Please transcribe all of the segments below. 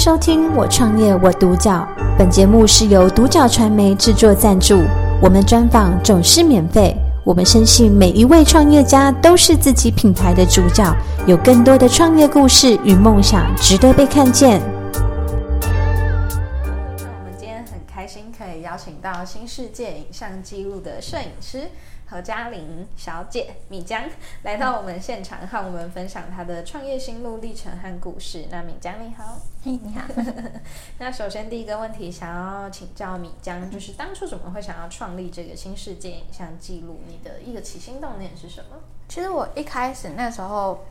收听《我创业我独角》，本节目是由独角传媒制作赞助，我们专访总是免费。我们深信每一位创业家都是自己品牌的主角，有更多的创业故事与梦想值得被看见。那我们今天很开心可以邀请到新世界影像记录的摄影师。何嘉玲小姐米江来到我们现场，和我们分享她的创业心路历程和故事。那米江你好，嘿，你好。那首先第一个问题，想要请教米江，就是当初怎么会想要创立这个新世界影像记录？你的一个起心动念是什么？其实我一开始那时候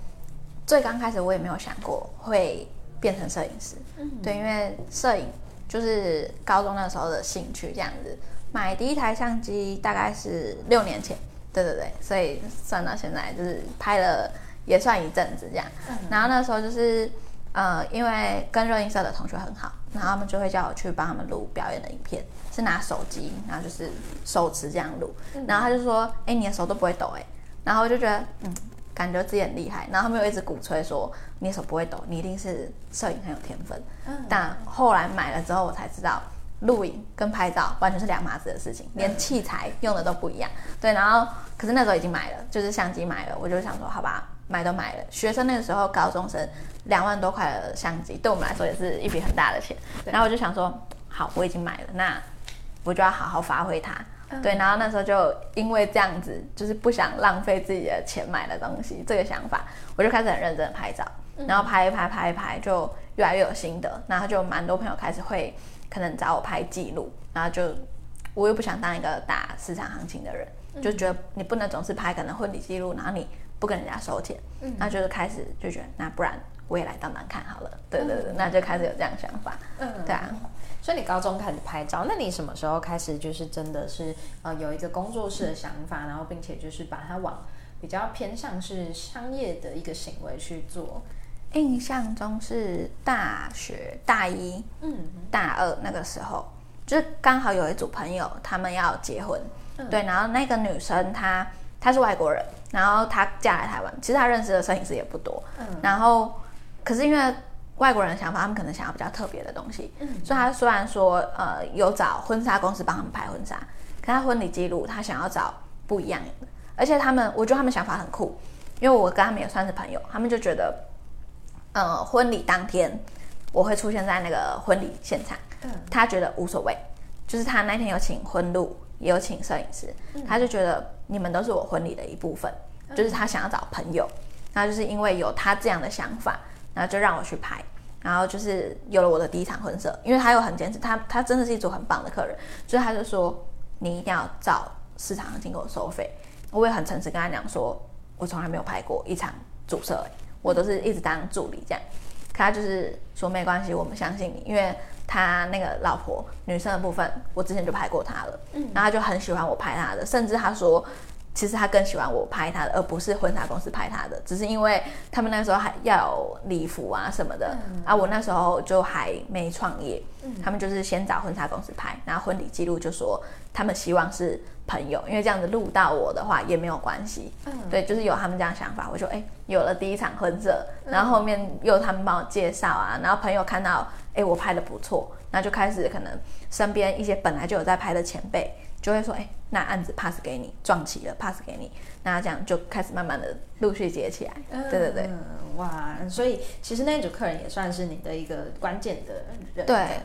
最刚开始，我也没有想过会变成摄影师。嗯，对，因为摄影就是高中那时候的兴趣，这样子。买第一台相机大概是六年前，对对对，所以算到现在就是拍了也算一阵子这样。嗯、然后那时候就是呃，因为跟热映社的同学很好，然后他们就会叫我去帮他们录表演的影片，是拿手机，然后就是手持这样录。嗯、然后他就说：“哎、欸，你的手都不会抖哎。”然后我就觉得嗯，感觉自己很厉害。然后他们又一直鼓吹说：“你的手不会抖，你一定是摄影很有天分。嗯”但后来买了之后，我才知道。录影跟拍照完全是两码子的事情，连器材用的都不一样。对，然后可是那时候已经买了，就是相机买了，我就想说，好吧，买都买了。学生那个时候，高中生两万多块的相机，对我们来说也是一笔很大的钱。然后我就想说，好，我已经买了，那我就要好好发挥它。对，然后那时候就因为这样子，就是不想浪费自己的钱买的东西，这个想法，我就开始很认真的拍照，然后拍一拍，拍一拍，就越来越有心得，然后就蛮多朋友开始会。可能找我拍记录，然后就我又不想当一个打市场行情的人，嗯、就觉得你不能总是拍可能婚礼记录，然后你不跟人家收钱，嗯，那就是开始就觉得那不然我也来当当看好了，对对对，嗯、那就开始有这样想法，嗯，对啊，所以你高中开始拍照，那你什么时候开始就是真的是呃有一个工作室的想法，嗯、然后并且就是把它往比较偏向是商业的一个行为去做？印象中是大学大一，嗯，大二那个时候，就是刚好有一组朋友他们要结婚，嗯、对，然后那个女生她她是外国人，然后她嫁来台湾，其实她认识的摄影师也不多，嗯，然后可是因为外国人的想法，他们可能想要比较特别的东西，嗯，所以她虽然说呃有找婚纱公司帮他们拍婚纱，可他婚礼记录他想要找不一样的，而且他们我觉得他们想法很酷，因为我跟他们也算是朋友，他们就觉得。呃，婚礼当天我会出现在那个婚礼现场。嗯，他觉得无所谓，就是他那天有请婚录，也有请摄影师，嗯、他就觉得你们都是我婚礼的一部分，嗯、就是他想要找朋友，然后就是因为有他这样的想法，然后就让我去拍，然后就是有了我的第一场婚摄，因为他又很坚持，他他真的是一组很棒的客人，所以他就说你一定要照市场行情给我收费，我也很诚实跟他讲说，我从来没有拍过一场主摄、欸。我都是一直当助理这样，他就是说没关系，我们相信你，因为他那个老婆女生的部分，我之前就拍过他了，嗯，然后他就很喜欢我拍他的，甚至他说，其实他更喜欢我拍他的，而不是婚纱公司拍他的，只是因为他们那时候还要有礼服啊什么的，嗯、啊，我那时候就还没创业，嗯、他们就是先找婚纱公司拍，然后婚礼记录就说他们希望是朋友，因为这样子录到我的话也没有关系，嗯，对，就是有他们这样想法，我就哎、欸、有了第一场婚摄，然后后面又他们帮我介绍啊，然后朋友看到哎、欸、我拍的不错，那就开始可能身边一些本来就有在拍的前辈就会说哎、欸、那案子 pass 给你，撞齐了 pass 给你，那这样就开始慢慢的陆续接起来，嗯、对对对，哇，所以其实那组客人也算是你的一个关键的人，对，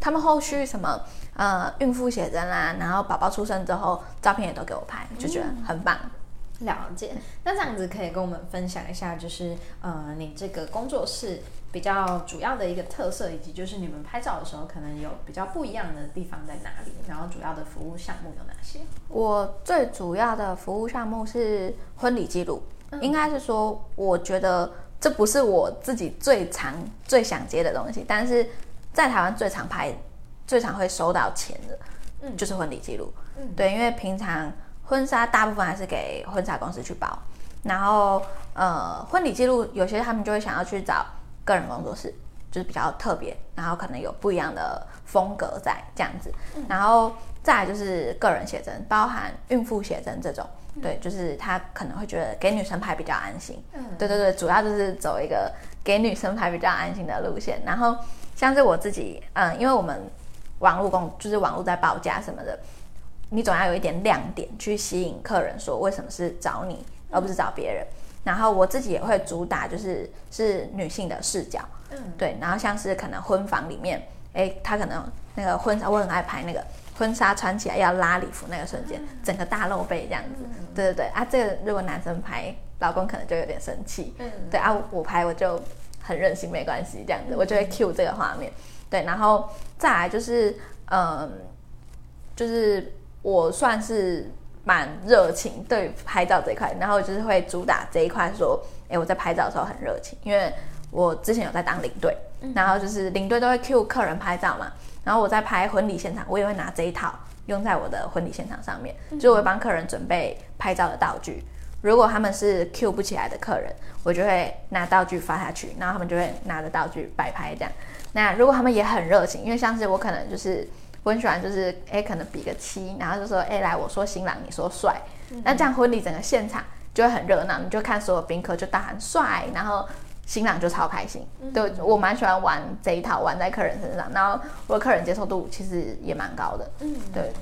他们后续什么呃孕妇写真啦，然后宝宝出生之后。照片也都给我拍，就觉得很棒。嗯、了解，那这样子可以跟我们分享一下，就是呃，你这个工作室比较主要的一个特色，以及就是你们拍照的时候可能有比较不一样的地方在哪里？然后主要的服务项目有哪些？我最主要的服务项目是婚礼记录，嗯、应该是说，我觉得这不是我自己最常、最想接的东西，但是在台湾最常拍、最常会收到钱的。嗯，就是婚礼记录，嗯，对，因为平常婚纱大部分还是给婚纱公司去包，然后呃，婚礼记录有些他们就会想要去找个人工作室，就是比较特别，然后可能有不一样的风格在这样子，然后再来就是个人写真，包含孕妇写真这种，对，就是他可能会觉得给女生拍比较安心，嗯，对对对，主要就是走一个给女生拍比较安心的路线，然后像是我自己，嗯，因为我们网络公就是网络在报价什么的，你总要有一点亮点去吸引客人，说为什么是找你而不是找别人。然后我自己也会主打，就是是女性的视角，嗯，对。然后像是可能婚房里面，哎，他可能那个婚纱，我很爱拍那个婚纱穿起来要拉礼服那个瞬间，整个大露背这样子，对对对。啊，这个如果男生拍，老公可能就有点生气，嗯，对啊，我拍我就很任性，没关系这样子，我就会 cue 这个画面，对。然后再来就是，嗯，就是我算是。蛮热情，对拍照这一块，然后就是会主打这一块，说，哎，我在拍照的时候很热情，因为我之前有在当领队，然后就是领队都会 cue 客人拍照嘛，然后我在拍婚礼现场，我也会拿这一套用在我的婚礼现场上面，就我会帮客人准备拍照的道具，如果他们是 cue 不起来的客人，我就会拿道具发下去，然后他们就会拿着道具摆拍这样。那如果他们也很热情，因为像是我可能就是。我很喜欢，就是哎，可能比个七，然后就说哎，来，我说新郎，你说帅，嗯、那这样婚礼整个现场就会很热闹，你就看所有宾客就大喊帅，然后新郎就超开心。嗯、对，我蛮喜欢玩这一套，玩在客人身上，然后我的客人接受度其实也蛮高的。嗯，对，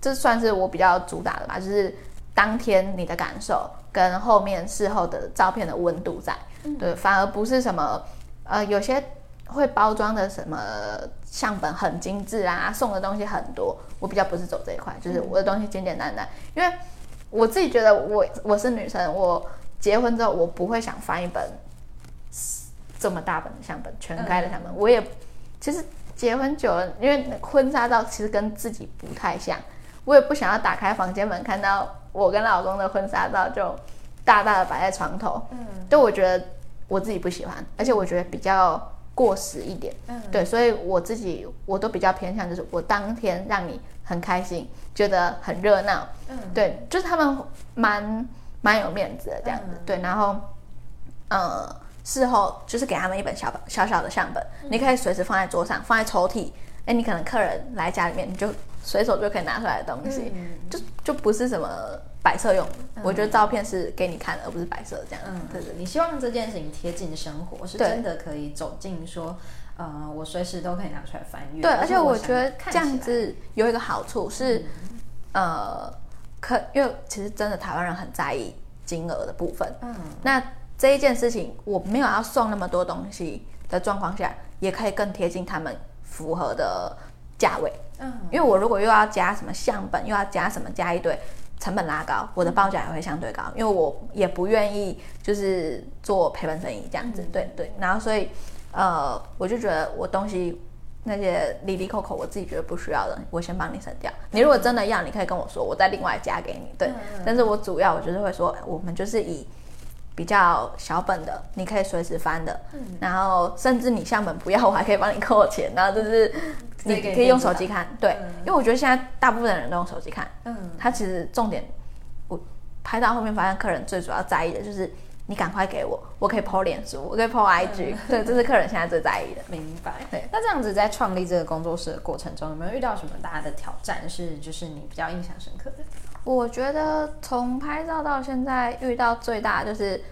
这算是我比较主打的吧，就是当天你的感受跟后面事后的照片的温度在，嗯、对，反而不是什么呃有些。会包装的什么相本很精致啊，送的东西很多。我比较不是走这一块，就是我的东西简简单单。因为我自己觉得我我是女生，我结婚之后我不会想翻一本这么大本的相本，全开的相本。我也其实结婚久了，因为婚纱照其实跟自己不太像，我也不想要打开房间门看到我跟老公的婚纱照就大大的摆在床头。嗯，就我觉得我自己不喜欢，而且我觉得比较。过时一点，嗯，对，所以我自己我都比较偏向，就是我当天让你很开心，觉得很热闹，嗯，对，就是他们蛮蛮有面子的这样子，嗯、对，然后，呃，事后就是给他们一本小本小小的相本，嗯、你可以随时放在桌上，放在抽屉，哎，你可能客人来家里面，你就随手就可以拿出来的东西，嗯、就就不是什么。摆设用，嗯、我觉得照片是给你看的，而不是摆设这样。嗯，对对，你希望这件事情贴近生活，是真的可以走进说，对呃，我随时都可以拿出来翻阅。对，而且我觉得这样子有一个好处是，嗯、呃，可因为其实真的台湾人很在意金额的部分。嗯，那这一件事情我没有要送那么多东西的状况下，也可以更贴近他们符合的价位。嗯，因为我如果又要加什么相本，又要加什么加一堆。成本拉高，我的报价也会相对高，因为我也不愿意就是做赔本生意这样子，对对。然后所以，呃，我就觉得我东西那些里里扣扣，我自己觉得不需要的，我先帮你省掉。你如果真的要，你可以跟我说，我再另外加给你。对，但是我主要我就是会说，我们就是以比较小本的，你可以随时翻的，然后甚至你相本不要，我还可以帮你扣钱。然后就是。你可以用手机看，对，嗯、因为我觉得现在大部分的人都用手机看。嗯，他其实重点，我拍到后面发现，客人最主要在意的就是你赶快给我，我可以 po 脸书，我可以 po IG，嗯、对，这是客人现在最在意的。明白。对，那这样子在创立这个工作室的过程中，有没有遇到什么大的挑战？是就是你比较印象深刻的？我觉得从拍照到现在遇到最大的就是，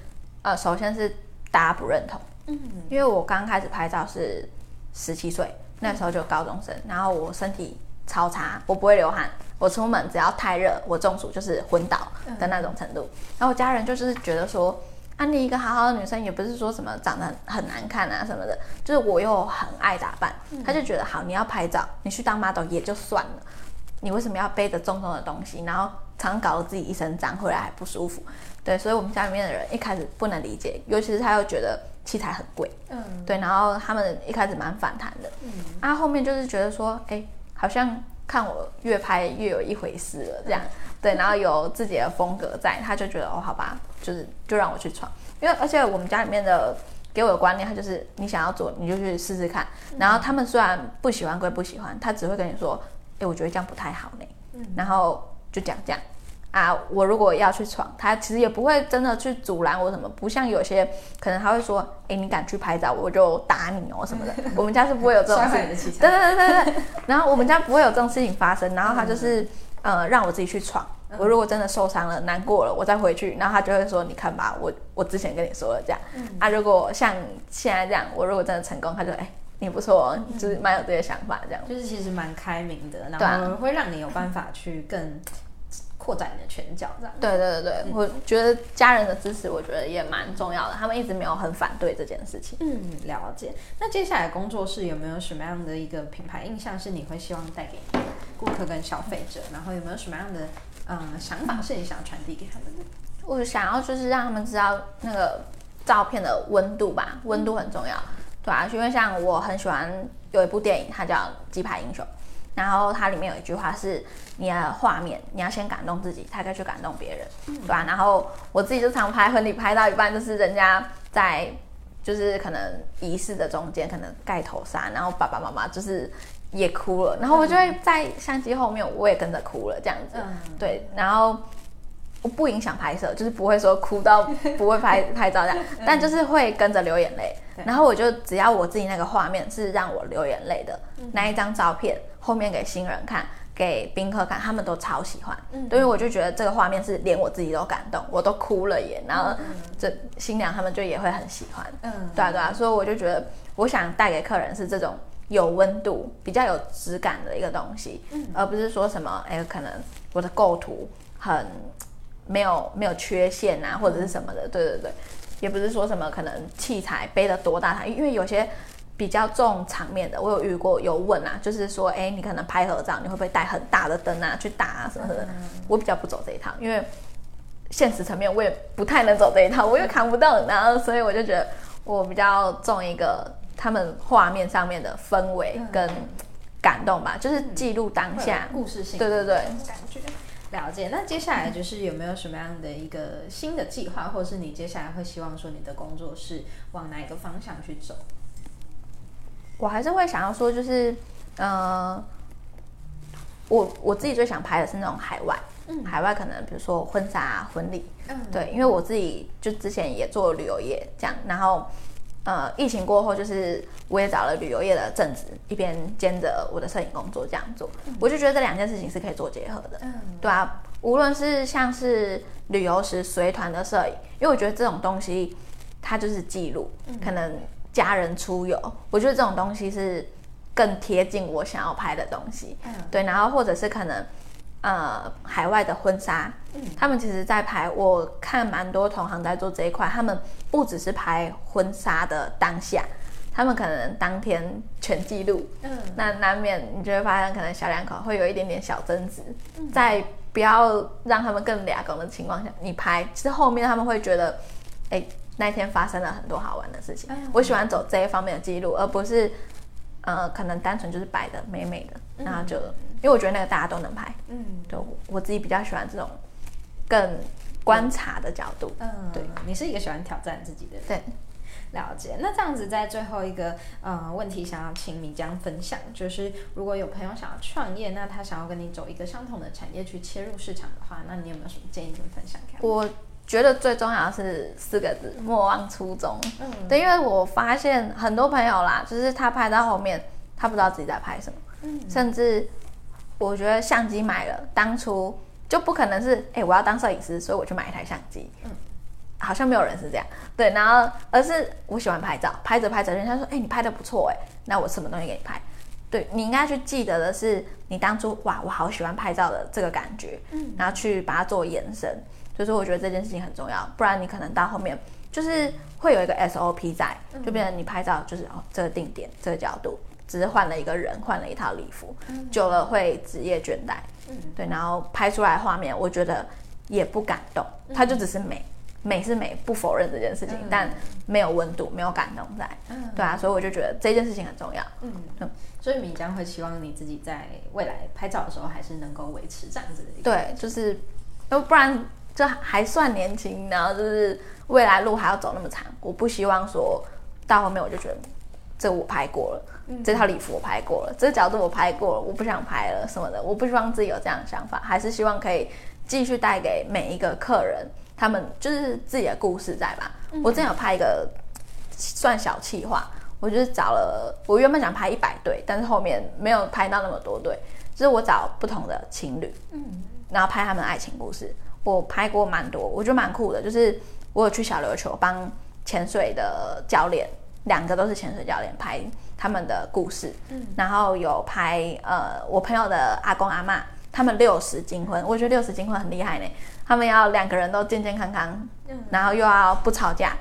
呃，首先是大家不认同。嗯，因为我刚开始拍照是十七岁。那时候就高中生，然后我身体超差，我不会流汗，我出门只要太热，我中暑就是昏倒的那种程度。然后我家人就是觉得说，啊，你一个好好的女生，也不是说什么长得很很难看啊什么的，就是我又很爱打扮，他就觉得好，你要拍照，你去当 model 也就算了，你为什么要背着重重的东西，然后常常搞得自己一身脏，回来还不舒服？对，所以我们家里面的人一开始不能理解，尤其是他又觉得。器材很贵，嗯，对，然后他们一开始蛮反弹的，嗯，啊，后面就是觉得说，哎，好像看我越拍越有一回事了，这样，嗯、对，然后有自己的风格在，他就觉得哦，好吧，就是就让我去闯，因为而且我们家里面的给我的观念，他就是你想要做你就去试试看，然后他们虽然不喜欢归不喜欢，他只会跟你说，哎，我觉得这样不太好呢，嗯，然后就讲这样，啊，我如果要去闯，他其实也不会真的去阻拦我什么，不像有些可能他会说，哎，你敢去拍照，我就打你哦什么的。我们家是不会有这种事情，对对对对对。然后我们家不会有这种事情发生，然后他就是、嗯、呃让我自己去闯。我如果真的受伤了、难过了，我再回去，然后他就会说，你看吧，我我之前跟你说了这样。嗯、啊，如果像现在这样，我如果真的成功，他就哎。你不错，就是蛮有这些想法，这样、嗯、就是其实蛮开明的，然后会让你有办法去更扩展你的拳脚，这样。对对对对，嗯、我觉得家人的支持，我觉得也蛮重要的，他们一直没有很反对这件事情。嗯，了解。那接下来工作室有没有什么样的一个品牌印象是你会希望带给顾客跟消费者？然后有没有什么样的嗯想法是你想传递给他们的？我想要就是让他们知道那个照片的温度吧，温度很重要。嗯对啊，因为像我很喜欢有一部电影，它叫《鸡排英雄》，然后它里面有一句话是：你的画面你要先感动自己，才可以去感动别人，嗯、对吧、啊？然后我自己就常拍婚礼，拍到一半就是人家在就是可能仪式的中间可能盖头纱，然后爸爸妈妈就是也哭了，然后我就会在相机后面我也跟着哭了这样子，嗯、对，然后。不影响拍摄，就是不会说哭到不会拍 拍照这样，但就是会跟着流眼泪。然后我就只要我自己那个画面是让我流眼泪的那一张照片，后面给新人看，给宾客看，他们都超喜欢。嗯，因为我就觉得这个画面是连我自己都感动，我都哭了耶。然后这新娘他们就也会很喜欢。嗯，对啊对啊，所以我就觉得我想带给客人是这种有温度、比较有质感的一个东西，而不是说什么哎，可能我的构图很。没有没有缺陷啊，或者是什么的，嗯、对对对，也不是说什么可能器材背得多大台，因为有些比较重场面的，我有遇过有问啊，就是说，哎，你可能拍合照，你会不会带很大的灯啊去打啊什么的？嗯、我比较不走这一套，因为现实层面我也不太能走这一套，我又扛不动，然后所以我就觉得我比较重一个他们画面上面的氛围跟感动吧，嗯、就是记录当下。故事性，对对对，感觉。了解，那接下来就是有没有什么样的一个新的计划，或者是你接下来会希望说你的工作是往哪一个方向去走？我还是会想要说，就是，呃，我我自己最想拍的是那种海外，嗯，海外可能比如说婚纱、婚礼，嗯，对，因为我自己就之前也做旅游业这样，然后。呃，疫情过后，就是我也找了旅游业的正职，一边兼着我的摄影工作这样做，嗯、我就觉得这两件事情是可以做结合的。嗯，对啊，无论是像是旅游时随团的摄影，因为我觉得这种东西它就是记录，嗯、可能家人出游，我觉得这种东西是更贴近我想要拍的东西。嗯，对，然后或者是可能。呃，海外的婚纱，嗯，他们其实，在拍，我看蛮多同行在做这一块，他们不只是拍婚纱的当下，他们可能当天全记录，嗯，那难免你就会发现，可能小两口会有一点点小争执，嗯，在不要让他们更俩公的情况下，你拍，其实后面他们会觉得，哎，那天发生了很多好玩的事情，嗯，我喜欢走这一方面的记录，而不是，呃，可能单纯就是摆的美美的，嗯，然后就。因为我觉得那个大家都能拍，嗯，对，我自己比较喜欢这种更观察的角度，嗯，对，你是一个喜欢挑战自己的人，对，了解。那这样子，在最后一个呃问题，想要请米江分享，就是如果有朋友想要创业，那他想要跟你走一个相同的产业去切入市场的话，那你有没有什么建议跟分享？我觉得最重要的是四个字：莫忘初衷。嗯，对，因为我发现很多朋友啦，就是他拍到后面，他不知道自己在拍什么，嗯，甚至。我觉得相机买了，当初就不可能是，哎、欸，我要当摄影师，所以我去买一台相机。嗯，好像没有人是这样，对。然后，而是我喜欢拍照，拍着拍着，人家说，哎、欸，你拍的不错，哎，那我什么东西给你拍？对，你应该去记得的是，你当初哇，我好喜欢拍照的这个感觉，嗯，然后去把它做延伸。所以说我觉得这件事情很重要，不然你可能到后面就是会有一个 SOP 在，就变成你拍照就是哦，这个定点，这个角度。只是换了一个人，换了一套礼服，嗯、久了会职业倦怠。嗯，对，然后拍出来画面，我觉得也不感动，嗯、它就只是美，美是美，不否认这件事情，嗯、但没有温度，没有感动在。嗯，对啊，所以我就觉得这件事情很重要。嗯，嗯，所以米江会希望你自己在未来拍照的时候，还是能够维持这样子的一个。对，就是，要不然就还算年轻，然后就是未来路还要走那么长，我不希望说到后面我就觉得。这我拍过了，嗯、这套礼服我拍过了，这个角度我拍过了，我不想拍了什么的，我不希望自己有这样的想法，还是希望可以继续带给每一个客人，他们就是自己的故事在吧？嗯、我之前有拍一个算小企划，我就是找了，我原本想拍一百对，但是后面没有拍到那么多对，就是我找不同的情侣，嗯，然后拍他们的爱情故事。我拍过蛮多，我觉得蛮酷的，就是我有去小琉球帮潜水的教练，两个都是潜水教练拍他们的故事，嗯，然后有拍呃我朋友的阿公阿妈。他们六十金婚，我觉得六十金婚很厉害呢。他们要两个人都健健康康，然后又要不吵架，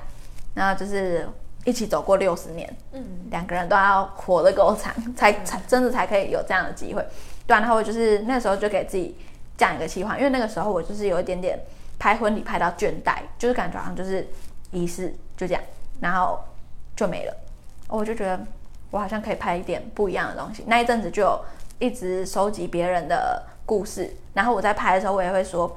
然后就是一起走过六十年，嗯，两个人都要活得够长，才才真的才可以有这样的机会。对啊，然后我就是那时候就给自己这样一个计划，因为那个时候我就是有一点点拍婚礼拍到倦怠，就是感觉好像就是仪式就这样，然后就没了。我就觉得我好像可以拍一点不一样的东西。那一阵子就一直收集别人的。故事，然后我在拍的时候，我也会说，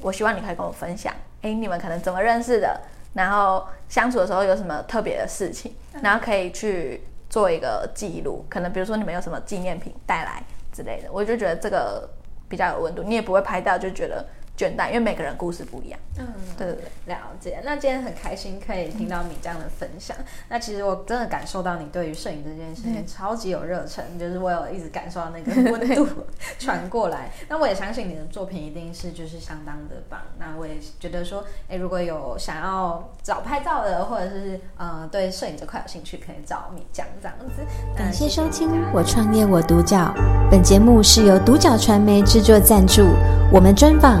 我希望你可以跟我分享，诶，你们可能怎么认识的，然后相处的时候有什么特别的事情，然后可以去做一个记录，可能比如说你们有什么纪念品带来之类的，我就觉得这个比较有温度，你也不会拍到就觉得。倦怠，因为每个人故事不一样。嗯，对对对，了解。那今天很开心可以听到你这样的分享。嗯、那其实我真的感受到你对于摄影这件事情超级有热忱，嗯、就是我有一直感受到那个温度 传过来。那我也相信你的作品一定是就是相当的棒。那我也觉得说，哎，如果有想要找拍照的，或者是呃对摄影这块有兴趣，可以找米酱这样子。感谢收听《我创业我独角》，本节目是由独角传媒制作赞助，我们专访